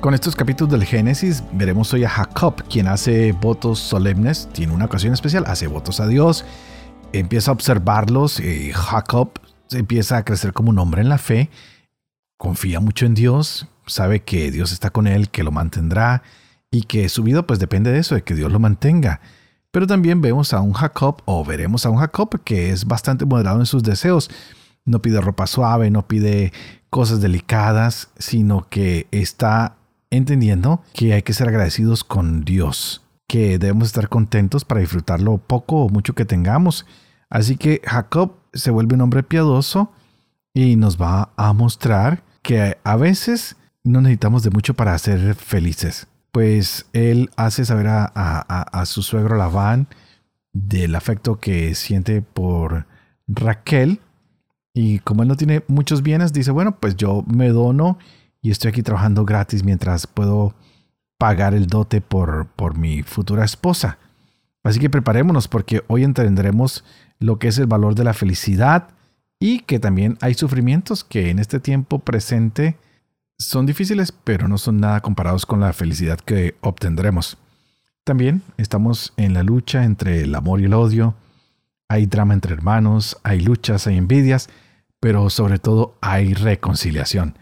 Con estos capítulos del Génesis veremos hoy a Jacob, quien hace votos solemnes, tiene una ocasión especial, hace votos a Dios, empieza a observarlos y Jacob empieza a crecer como un hombre en la fe, confía mucho en Dios, sabe que Dios está con él, que lo mantendrá y que su vida pues depende de eso, de que Dios lo mantenga. Pero también vemos a un Jacob o veremos a un Jacob que es bastante moderado en sus deseos. No pide ropa suave, no pide cosas delicadas, sino que está entendiendo que hay que ser agradecidos con Dios, que debemos estar contentos para disfrutar lo poco o mucho que tengamos. Así que Jacob se vuelve un hombre piadoso y nos va a mostrar que a veces no necesitamos de mucho para ser felices. Pues él hace saber a, su suegro Labán del afecto que siente por Raquel. Y como él no tiene muchos bienes, dice, bueno, pues yo me dono y estoy aquí trabajando gratis mientras puedo pagar el dote por, por mi futura esposa. Así que preparémonos porque hoy entenderemos lo que es el valor de la felicidad y que también hay sufrimientos que en este tiempo presente son difíciles, pero no son nada comparados con la felicidad que obtendremos. También estamos en la lucha entre el amor y el odio. Hay drama entre hermanos, hay luchas, hay envidias, pero sobre todo hay reconciliación.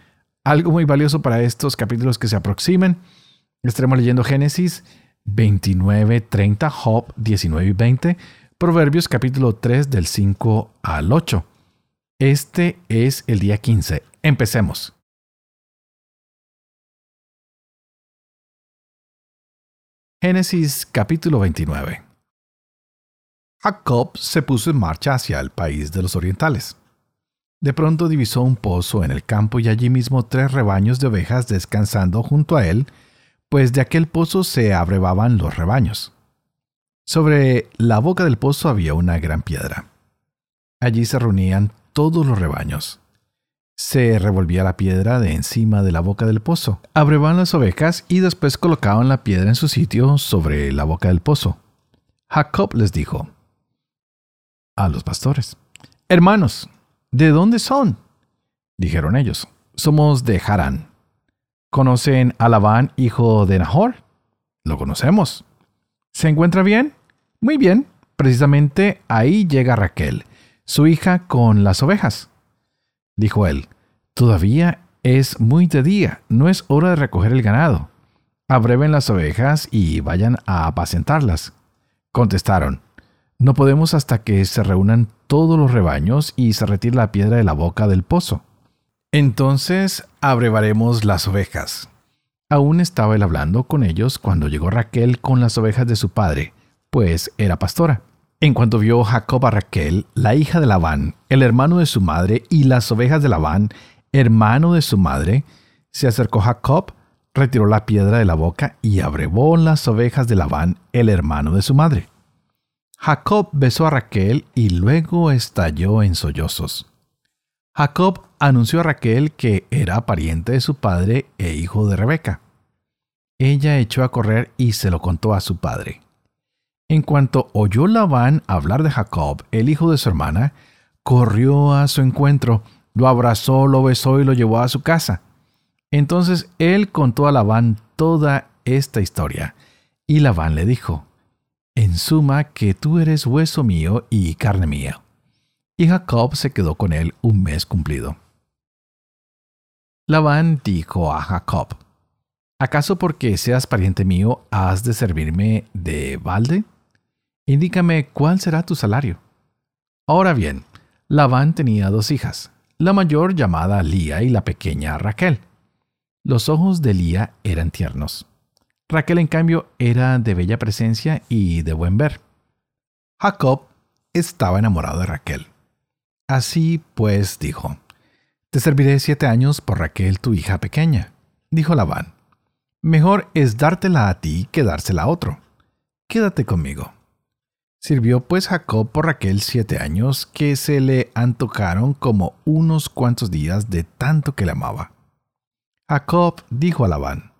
Algo muy valioso para estos capítulos que se aproximen. Estaremos leyendo Génesis 29, 30, Job 19 y 20, Proverbios capítulo 3 del 5 al 8. Este es el día 15. Empecemos. Génesis capítulo 29. Jacob se puso en marcha hacia el país de los orientales. De pronto divisó un pozo en el campo y allí mismo tres rebaños de ovejas descansando junto a él, pues de aquel pozo se abrevaban los rebaños. Sobre la boca del pozo había una gran piedra. Allí se reunían todos los rebaños. Se revolvía la piedra de encima de la boca del pozo. Abrevaban las ovejas y después colocaban la piedra en su sitio sobre la boca del pozo. Jacob les dijo a los pastores, Hermanos, ¿De dónde son? Dijeron ellos, somos de Harán. ¿Conocen a Labán, hijo de Nahor? Lo conocemos. ¿Se encuentra bien? Muy bien. Precisamente ahí llega Raquel, su hija, con las ovejas. Dijo él, todavía es muy de día, no es hora de recoger el ganado. Abreven las ovejas y vayan a apacentarlas. Contestaron, no podemos hasta que se reúnan todos los rebaños y se retire la piedra de la boca del pozo. Entonces abrevaremos las ovejas. Aún estaba él hablando con ellos cuando llegó Raquel con las ovejas de su padre, pues era pastora. En cuanto vio Jacob a Raquel, la hija de Labán, el hermano de su madre, y las ovejas de Labán, hermano de su madre, se acercó Jacob, retiró la piedra de la boca y abrevó las ovejas de Labán, el hermano de su madre. Jacob besó a Raquel y luego estalló en sollozos. Jacob anunció a Raquel que era pariente de su padre e hijo de Rebeca. Ella echó a correr y se lo contó a su padre. En cuanto oyó Labán hablar de Jacob, el hijo de su hermana, corrió a su encuentro, lo abrazó, lo besó y lo llevó a su casa. Entonces él contó a Labán toda esta historia, y Labán le dijo, en suma que tú eres hueso mío y carne mía. Y Jacob se quedó con él un mes cumplido. Labán dijo a Jacob, ¿acaso porque seas pariente mío has de servirme de balde? Indícame cuál será tu salario. Ahora bien, Labán tenía dos hijas, la mayor llamada Lía y la pequeña Raquel. Los ojos de Lía eran tiernos Raquel, en cambio, era de bella presencia y de buen ver. Jacob estaba enamorado de Raquel. Así pues dijo, Te serviré siete años por Raquel, tu hija pequeña, dijo Labán. Mejor es dártela a ti que dársela a otro. Quédate conmigo. Sirvió pues Jacob por Raquel siete años que se le antojaron como unos cuantos días de tanto que le amaba. Jacob dijo a Labán,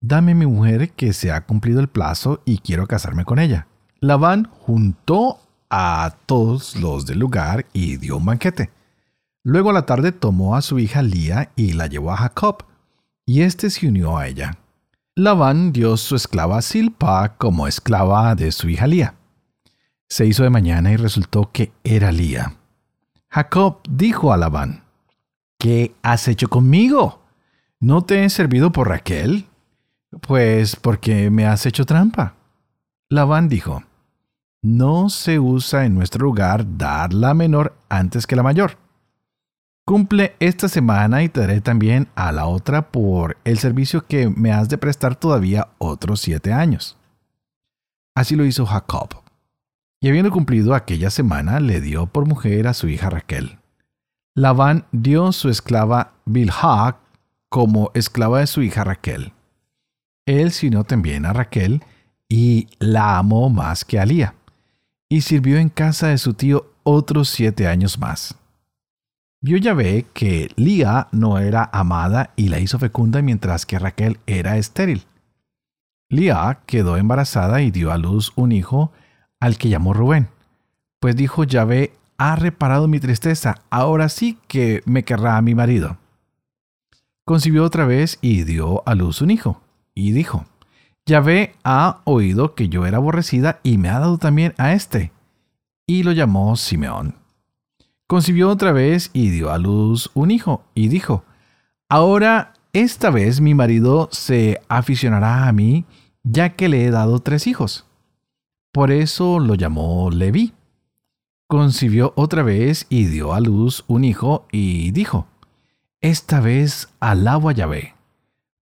Dame mi mujer que se ha cumplido el plazo y quiero casarme con ella. Labán juntó a todos los del lugar y dio un banquete. Luego a la tarde tomó a su hija Lía y la llevó a Jacob, y éste se unió a ella. Labán dio su esclava Silpa como esclava de su hija Lía. Se hizo de mañana y resultó que era Lía. Jacob dijo a Labán, ¿Qué has hecho conmigo? ¿No te he servido por Raquel? Pues porque me has hecho trampa. Labán dijo, No se usa en nuestro lugar dar la menor antes que la mayor. Cumple esta semana y te daré también a la otra por el servicio que me has de prestar todavía otros siete años. Así lo hizo Jacob. Y habiendo cumplido aquella semana, le dio por mujer a su hija Raquel. Labán dio su esclava Bilhah como esclava de su hija Raquel. Él sirvió también a Raquel y la amó más que a Lía, y sirvió en casa de su tío otros siete años más. Vio Yahvé que Lía no era amada y la hizo fecunda mientras que Raquel era estéril. Lía quedó embarazada y dio a luz un hijo al que llamó Rubén, pues dijo Yahvé ha reparado mi tristeza, ahora sí que me querrá a mi marido. Concibió otra vez y dio a luz un hijo y dijo, Yahvé ha oído que yo era aborrecida y me ha dado también a este. Y lo llamó Simeón. Concibió otra vez y dio a luz un hijo y dijo, Ahora esta vez mi marido se aficionará a mí, ya que le he dado tres hijos. Por eso lo llamó Leví. Concibió otra vez y dio a luz un hijo y dijo, Esta vez alabo a Yahvé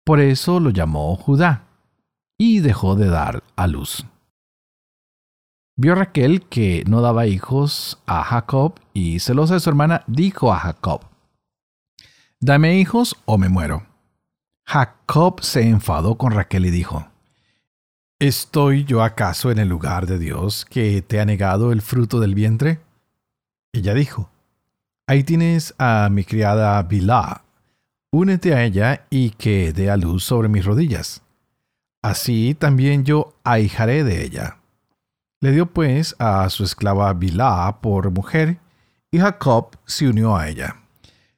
por eso lo llamó Judá, y dejó de dar a luz. Vio Raquel que no daba hijos a Jacob, y celosa de su hermana, dijo a Jacob, Dame hijos o me muero. Jacob se enfadó con Raquel y dijo, ¿Estoy yo acaso en el lugar de Dios que te ha negado el fruto del vientre? Ella dijo, Ahí tienes a mi criada Bilá, únete a ella y que dé a luz sobre mis rodillas. Así también yo ahijaré de ella. Le dio pues a su esclava Bilá por mujer, y Jacob se unió a ella.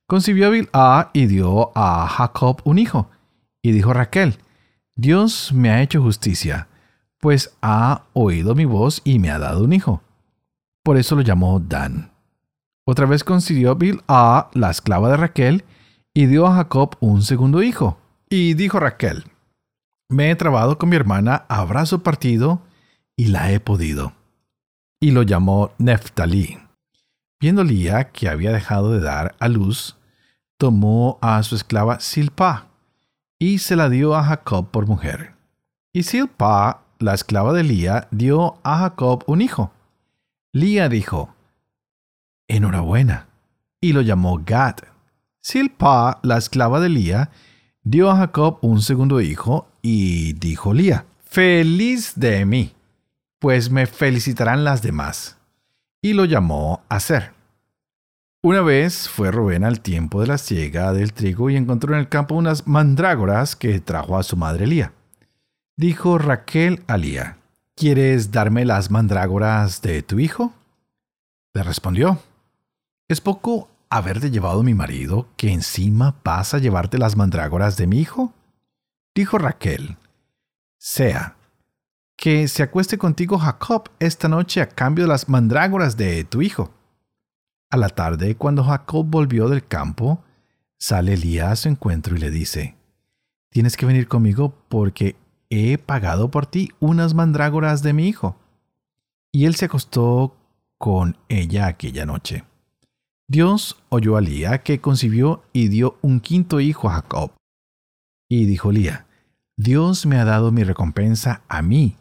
Concibió Bilá y dio a Jacob un hijo, y dijo Raquel, Dios me ha hecho justicia, pues ha oído mi voz y me ha dado un hijo. Por eso lo llamó Dan. Otra vez concibió Bilá, la esclava de Raquel, y dio a Jacob un segundo hijo. Y dijo Raquel, me he trabado con mi hermana a partido y la he podido. Y lo llamó Neftalí. Viendo Lía que había dejado de dar a luz, tomó a su esclava Silpa y se la dio a Jacob por mujer. Y Silpa, la esclava de Lía, dio a Jacob un hijo. Lía dijo, Enhorabuena, y lo llamó Gad. Silpa, la esclava de Lía, dio a Jacob un segundo hijo y dijo Lía, Feliz de mí, pues me felicitarán las demás. Y lo llamó Aser. Una vez fue Rubén al tiempo de la siega del trigo y encontró en el campo unas mandrágoras que trajo a su madre Lía. Dijo Raquel a Lía, ¿quieres darme las mandrágoras de tu hijo? Le respondió, es poco haberte llevado mi marido, que encima pasa a llevarte las mandrágoras de mi hijo? Dijo Raquel, sea, que se acueste contigo Jacob esta noche a cambio de las mandrágoras de tu hijo. A la tarde, cuando Jacob volvió del campo, sale Elías a su encuentro y le dice, Tienes que venir conmigo porque he pagado por ti unas mandrágoras de mi hijo. Y él se acostó con ella aquella noche. Dios oyó a Lía que concibió y dio un quinto hijo a Jacob. Y dijo Lía, Dios me ha dado mi recompensa a mí,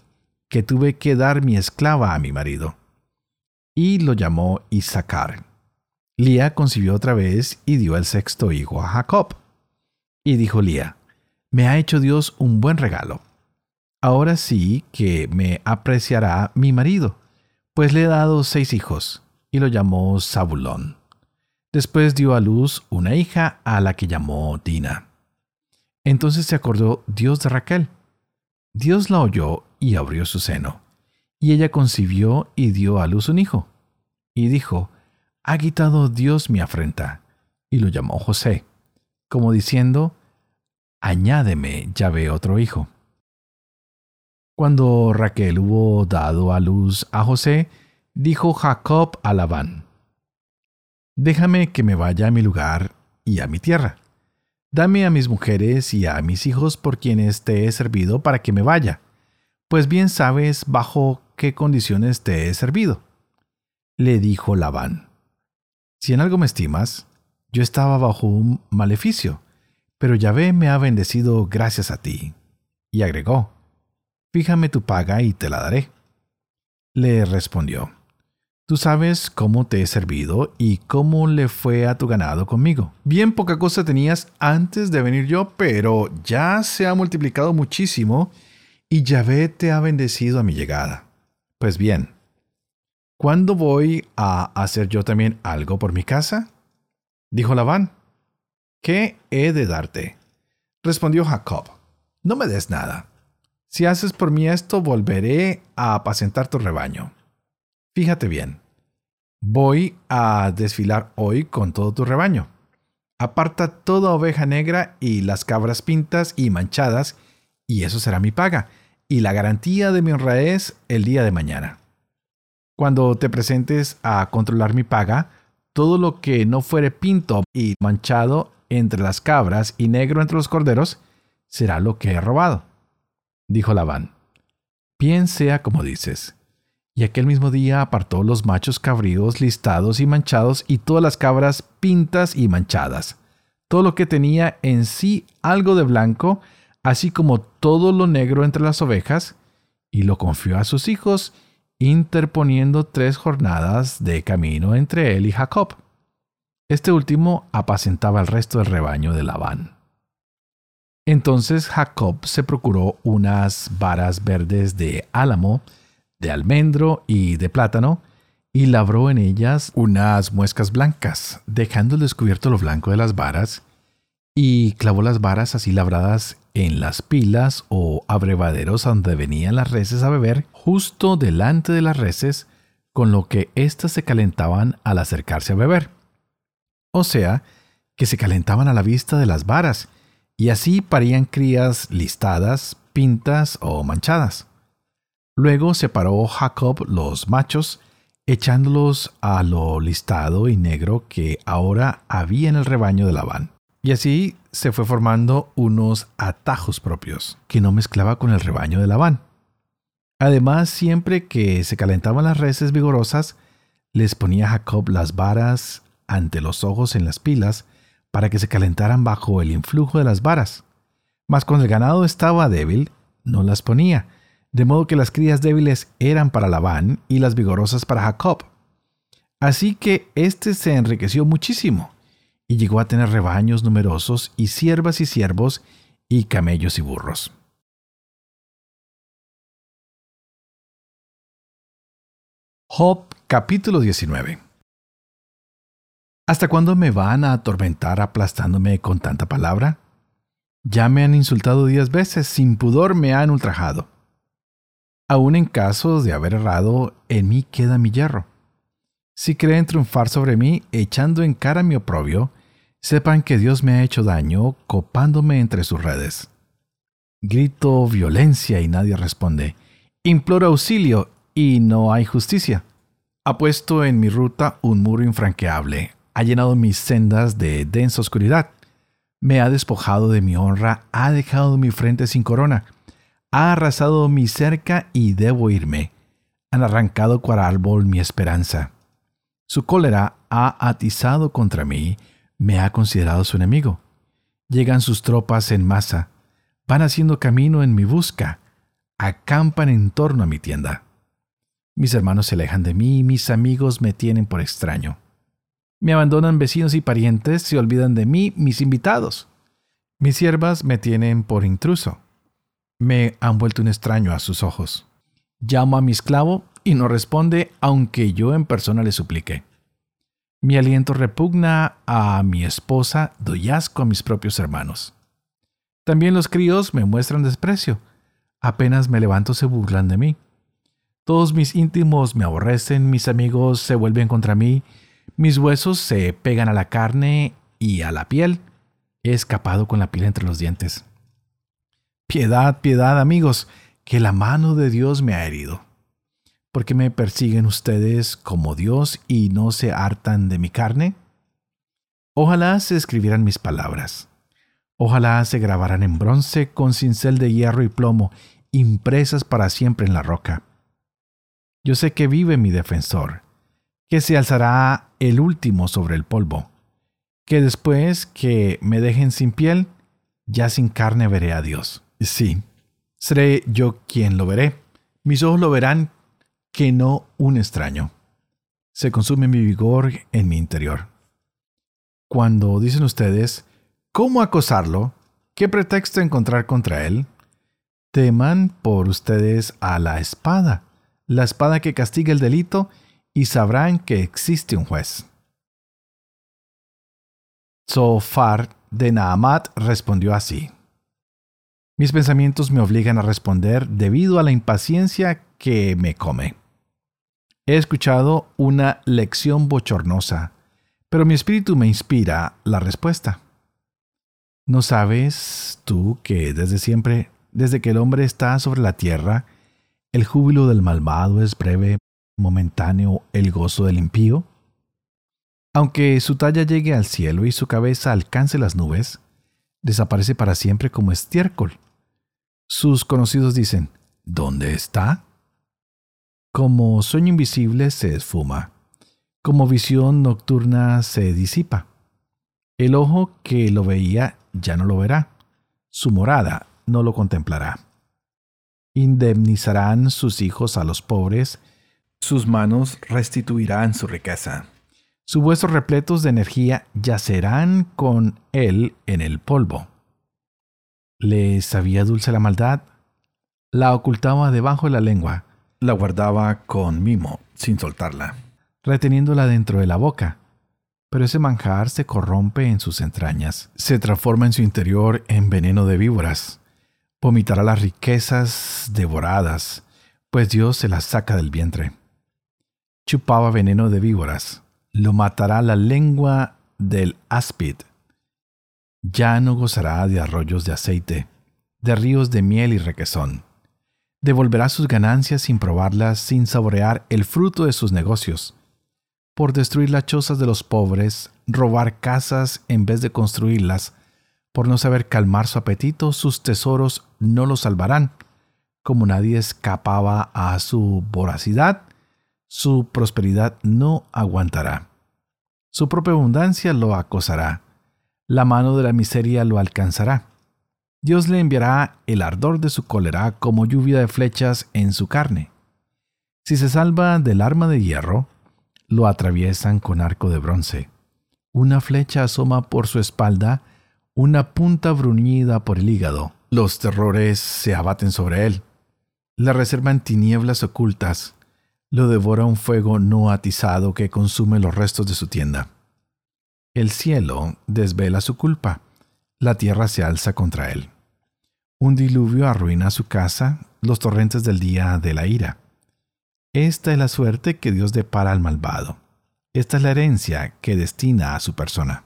que tuve que dar mi esclava a mi marido. Y lo llamó Isaacar. Lía concibió otra vez y dio el sexto hijo a Jacob. Y dijo Lía, me ha hecho Dios un buen regalo. Ahora sí que me apreciará mi marido, pues le he dado seis hijos, y lo llamó Zabulón. Después dio a luz una hija a la que llamó Dina. Entonces se acordó Dios de Raquel. Dios la oyó y abrió su seno. Y ella concibió y dio a luz un hijo. Y dijo, Ha quitado Dios mi afrenta. Y lo llamó José, como diciendo, Añádeme, ya ve otro hijo. Cuando Raquel hubo dado a luz a José, dijo Jacob a Labán, Déjame que me vaya a mi lugar y a mi tierra. Dame a mis mujeres y a mis hijos por quienes te he servido para que me vaya, pues bien sabes bajo qué condiciones te he servido. Le dijo Labán, Si en algo me estimas, yo estaba bajo un maleficio, pero Yahvé me ha bendecido gracias a ti. Y agregó, Fíjame tu paga y te la daré. Le respondió, Tú sabes cómo te he servido y cómo le fue a tu ganado conmigo. Bien poca cosa tenías antes de venir yo, pero ya se ha multiplicado muchísimo y Yahvé te ha bendecido a mi llegada. Pues bien, ¿cuándo voy a hacer yo también algo por mi casa? Dijo Labán. ¿Qué he de darte? Respondió Jacob. No me des nada si haces por mí esto, volveré a apacentar tu rebaño. Fíjate bien, voy a desfilar hoy con todo tu rebaño. Aparta toda oveja negra y las cabras pintas y manchadas, y eso será mi paga, y la garantía de mi honradez el día de mañana. Cuando te presentes a controlar mi paga, todo lo que no fuere pinto y manchado entre las cabras y negro entre los corderos, será lo que he robado dijo Labán. Bien sea como dices. Y aquel mismo día apartó los machos cabríos listados y manchados y todas las cabras pintas y manchadas, todo lo que tenía en sí algo de blanco, así como todo lo negro entre las ovejas, y lo confió a sus hijos, interponiendo tres jornadas de camino entre él y Jacob. Este último apacentaba el resto del rebaño de Labán. Entonces Jacob se procuró unas varas verdes de álamo, de almendro y de plátano, y labró en ellas unas muescas blancas, dejando descubierto lo blanco de las varas, y clavó las varas así labradas en las pilas o abrevaderos donde venían las reses a beber, justo delante de las reses, con lo que éstas se calentaban al acercarse a beber. O sea, que se calentaban a la vista de las varas, y así parían crías listadas, pintas o manchadas. Luego separó Jacob los machos, echándolos a lo listado y negro que ahora había en el rebaño de Labán. Y así se fue formando unos atajos propios, que no mezclaba con el rebaño de Labán. Además, siempre que se calentaban las reses vigorosas, les ponía Jacob las varas ante los ojos en las pilas, para que se calentaran bajo el influjo de las varas. Mas cuando el ganado estaba débil, no las ponía, de modo que las crías débiles eran para Labán y las vigorosas para Jacob. Así que éste se enriqueció muchísimo, y llegó a tener rebaños numerosos, y siervas y siervos, y camellos y burros. Job capítulo 19 ¿Hasta cuándo me van a atormentar aplastándome con tanta palabra? Ya me han insultado diez veces, sin pudor me han ultrajado. Aún en caso de haber errado, en mí queda mi hierro. Si creen triunfar sobre mí, echando en cara mi oprobio, sepan que Dios me ha hecho daño copándome entre sus redes. Grito violencia y nadie responde. Imploro auxilio y no hay justicia. Ha puesto en mi ruta un muro infranqueable, ha llenado mis sendas de densa oscuridad. Me ha despojado de mi honra, ha dejado mi frente sin corona, ha arrasado mi cerca y debo irme. Han arrancado cual árbol mi esperanza. Su cólera ha atizado contra mí, me ha considerado su enemigo. Llegan sus tropas en masa, van haciendo camino en mi busca, acampan en torno a mi tienda. Mis hermanos se alejan de mí, mis amigos me tienen por extraño. Me abandonan vecinos y parientes, se olvidan de mí, mis invitados. Mis siervas me tienen por intruso. Me han vuelto un extraño a sus ojos. Llamo a mi esclavo y no responde aunque yo en persona le suplique. Mi aliento repugna a mi esposa, doy asco a mis propios hermanos. También los críos me muestran desprecio. Apenas me levanto se burlan de mí. Todos mis íntimos me aborrecen, mis amigos se vuelven contra mí, mis huesos se pegan a la carne y a la piel. He escapado con la piel entre los dientes. Piedad, piedad, amigos, que la mano de Dios me ha herido. ¿Por qué me persiguen ustedes como Dios y no se hartan de mi carne? Ojalá se escribieran mis palabras. Ojalá se grabaran en bronce con cincel de hierro y plomo, impresas para siempre en la roca. Yo sé que vive mi defensor, que se alzará el último sobre el polvo, que después que me dejen sin piel, ya sin carne veré a Dios. Sí, seré yo quien lo veré. Mis ojos lo verán que no un extraño. Se consume mi vigor en mi interior. Cuando dicen ustedes, ¿cómo acosarlo? ¿Qué pretexto encontrar contra él? Teman por ustedes a la espada la espada que castiga el delito, y sabrán que existe un juez. Zofar de Naamat respondió así. Mis pensamientos me obligan a responder debido a la impaciencia que me come. He escuchado una lección bochornosa, pero mi espíritu me inspira la respuesta. ¿No sabes tú que desde siempre, desde que el hombre está sobre la tierra, el júbilo del malvado es breve, momentáneo el gozo del impío. Aunque su talla llegue al cielo y su cabeza alcance las nubes, desaparece para siempre como estiércol. Sus conocidos dicen, ¿dónde está? Como sueño invisible se esfuma, como visión nocturna se disipa. El ojo que lo veía ya no lo verá, su morada no lo contemplará indemnizarán sus hijos a los pobres, sus manos restituirán su riqueza. Sus huesos repletos de energía yacerán con él en el polvo. ¿Le sabía dulce la maldad? La ocultaba debajo de la lengua, la guardaba con mimo, sin soltarla, reteniéndola dentro de la boca. Pero ese manjar se corrompe en sus entrañas, se transforma en su interior en veneno de víboras vomitará las riquezas devoradas, pues Dios se las saca del vientre. Chupaba veneno de víboras, lo matará la lengua del áspid. Ya no gozará de arroyos de aceite, de ríos de miel y requesón. Devolverá sus ganancias sin probarlas, sin saborear el fruto de sus negocios. Por destruir las chozas de los pobres, robar casas en vez de construirlas, por no saber calmar su apetito, sus tesoros no lo salvarán. Como nadie escapaba a su voracidad, su prosperidad no aguantará. Su propia abundancia lo acosará. La mano de la miseria lo alcanzará. Dios le enviará el ardor de su cólera como lluvia de flechas en su carne. Si se salva del arma de hierro, lo atraviesan con arco de bronce. Una flecha asoma por su espalda una punta bruñida por el hígado. Los terrores se abaten sobre él. Le reservan tinieblas ocultas. Lo devora un fuego no atizado que consume los restos de su tienda. El cielo desvela su culpa. La tierra se alza contra él. Un diluvio arruina su casa, los torrentes del día de la ira. Esta es la suerte que Dios depara al malvado. Esta es la herencia que destina a su persona.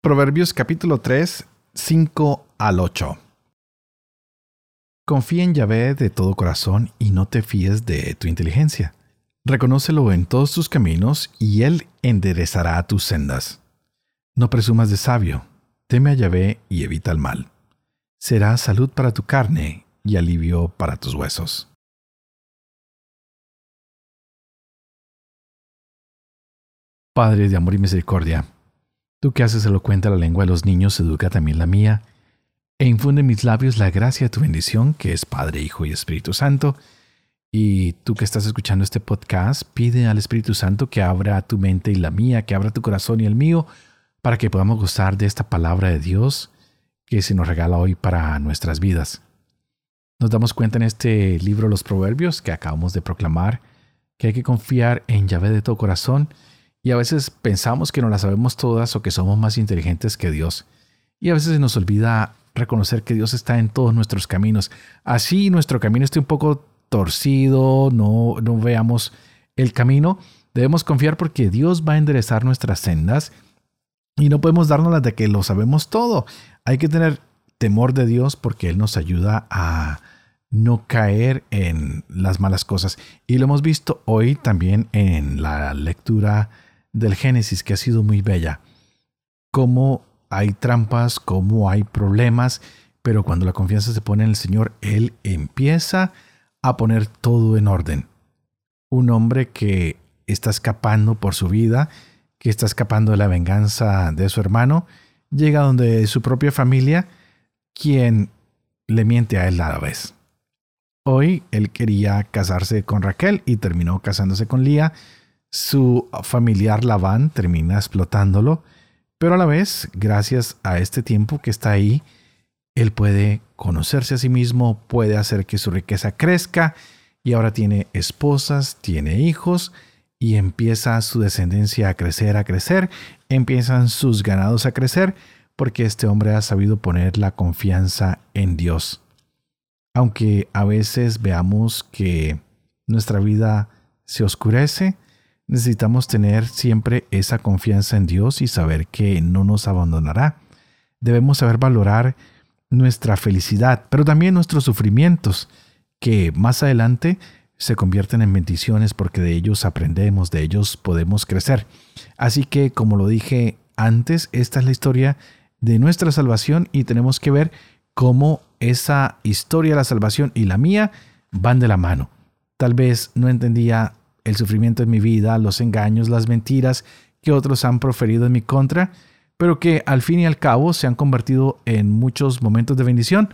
Proverbios capítulo 3, 5 al 8. Confía en Yahvé de todo corazón y no te fíes de tu inteligencia. Reconócelo en todos tus caminos y Él enderezará tus sendas. No presumas de sabio, teme a Yahvé y evita el mal. Será salud para tu carne y alivio para tus huesos. Padre de amor y misericordia, Tú que haces elocuente la lengua de los niños, educa también la mía, e infunde en mis labios la gracia de tu bendición, que es Padre, Hijo y Espíritu Santo, Y tú que estás escuchando este podcast, pide al Espíritu Santo que abra tu mente y la mía, que abra tu corazón y el mío, para que podamos gozar de esta palabra de Dios que se nos regala hoy para nuestras vidas. Nos damos cuenta en este libro Los Proverbios que acabamos de proclamar que hay que confiar en Yahvé de todo corazón y a veces pensamos que no las sabemos todas o que somos más inteligentes que Dios. Y a veces se nos olvida reconocer que Dios está en todos nuestros caminos. Así nuestro camino esté un poco torcido, no, no veamos el camino, debemos confiar porque Dios va a enderezar nuestras sendas y no podemos darnos las de que lo sabemos todo. Hay que tener temor de Dios porque Él nos ayuda a no caer en las malas cosas. Y lo hemos visto hoy también en la lectura del Génesis, que ha sido muy bella. Cómo hay trampas, cómo hay problemas, pero cuando la confianza se pone en el Señor, Él empieza a poner todo en orden. Un hombre que está escapando por su vida, que está escapando de la venganza de su hermano, llega donde su propia familia, quien le miente a él a la vez. Hoy él quería casarse con Raquel y terminó casándose con Lía. Su familiar Labán termina explotándolo, pero a la vez, gracias a este tiempo que está ahí, él puede conocerse a sí mismo, puede hacer que su riqueza crezca y ahora tiene esposas, tiene hijos y empieza su descendencia a crecer, a crecer, empiezan sus ganados a crecer porque este hombre ha sabido poner la confianza en Dios. Aunque a veces veamos que nuestra vida se oscurece, necesitamos tener siempre esa confianza en Dios y saber que no nos abandonará. Debemos saber valorar nuestra felicidad, pero también nuestros sufrimientos, que más adelante se convierten en bendiciones porque de ellos aprendemos, de ellos podemos crecer. Así que, como lo dije antes, esta es la historia de nuestra salvación y tenemos que ver cómo esa historia la salvación y la mía van de la mano. Tal vez no entendía el sufrimiento en mi vida, los engaños, las mentiras que otros han proferido en mi contra, pero que al fin y al cabo se han convertido en muchos momentos de bendición.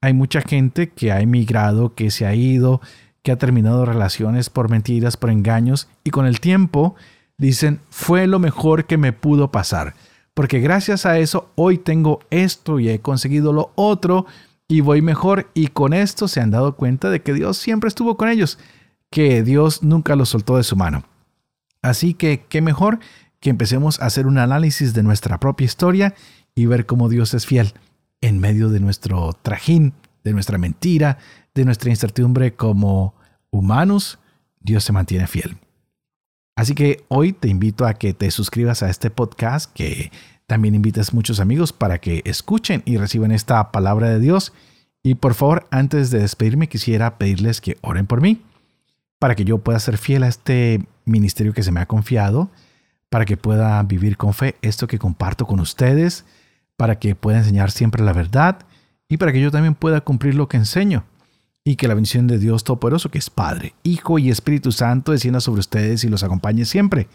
Hay mucha gente que ha emigrado, que se ha ido, que ha terminado relaciones por mentiras, por engaños, y con el tiempo dicen, fue lo mejor que me pudo pasar, porque gracias a eso hoy tengo esto y he conseguido lo otro y voy mejor, y con esto se han dado cuenta de que Dios siempre estuvo con ellos, que Dios nunca los soltó de su mano. Así que, ¿qué mejor que empecemos a hacer un análisis de nuestra propia historia y ver cómo Dios es fiel en medio de nuestro trajín, de nuestra mentira, de nuestra incertidumbre como humanos, Dios se mantiene fiel. Así que hoy te invito a que te suscribas a este podcast, que también invites muchos amigos para que escuchen y reciban esta palabra de Dios. Y por favor, antes de despedirme, quisiera pedirles que oren por mí, para que yo pueda ser fiel a este ministerio que se me ha confiado para que pueda vivir con fe esto que comparto con ustedes, para que pueda enseñar siempre la verdad y para que yo también pueda cumplir lo que enseño. Y que la bendición de Dios Todopoderoso, que es Padre, Hijo y Espíritu Santo, descienda sobre ustedes y los acompañe siempre.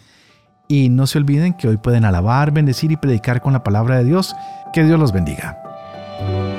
Y no se olviden que hoy pueden alabar, bendecir y predicar con la palabra de Dios. Que Dios los bendiga.